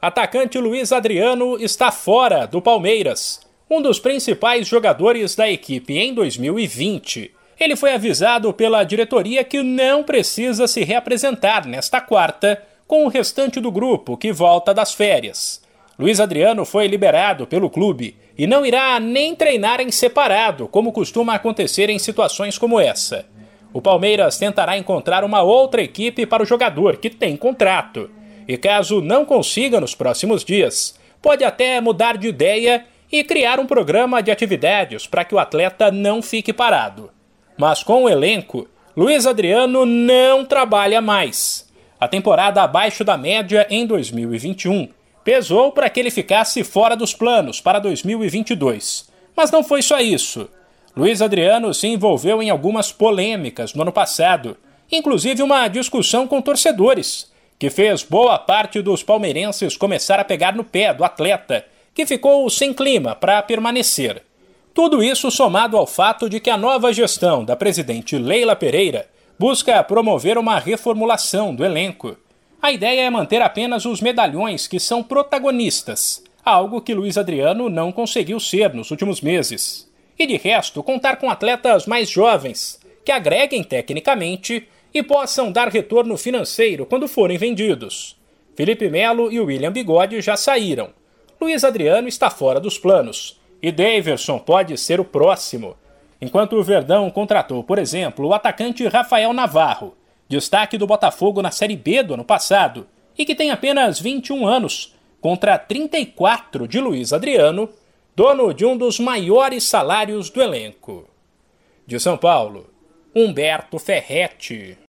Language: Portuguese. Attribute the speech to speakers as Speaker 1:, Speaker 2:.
Speaker 1: Atacante Luiz Adriano está fora do Palmeiras, um dos principais jogadores da equipe em 2020. Ele foi avisado pela diretoria que não precisa se reapresentar nesta quarta com o restante do grupo que volta das férias. Luiz Adriano foi liberado pelo clube e não irá nem treinar em separado, como costuma acontecer em situações como essa. O Palmeiras tentará encontrar uma outra equipe para o jogador que tem contrato. E caso não consiga nos próximos dias, pode até mudar de ideia e criar um programa de atividades para que o atleta não fique parado. Mas com o elenco, Luiz Adriano não trabalha mais. A temporada abaixo da média em 2021 pesou para que ele ficasse fora dos planos para 2022. Mas não foi só isso. Luiz Adriano se envolveu em algumas polêmicas no ano passado, inclusive uma discussão com torcedores, que fez boa parte dos palmeirenses começar a pegar no pé do atleta, que ficou sem clima para permanecer. Tudo isso somado ao fato de que a nova gestão da presidente Leila Pereira busca promover uma reformulação do elenco a ideia é manter apenas os medalhões que são protagonistas, algo que Luiz Adriano não conseguiu ser nos últimos meses. E de resto, contar com atletas mais jovens, que agreguem tecnicamente e possam dar retorno financeiro quando forem vendidos. Felipe Melo e William Bigode já saíram. Luiz Adriano está fora dos planos. E Daverson pode ser o próximo. Enquanto o Verdão contratou, por exemplo, o atacante Rafael Navarro, destaque do Botafogo na Série B do ano passado, e que tem apenas 21 anos, contra 34 de Luiz Adriano, dono de um dos maiores salários do elenco. De São Paulo, Humberto Ferretti.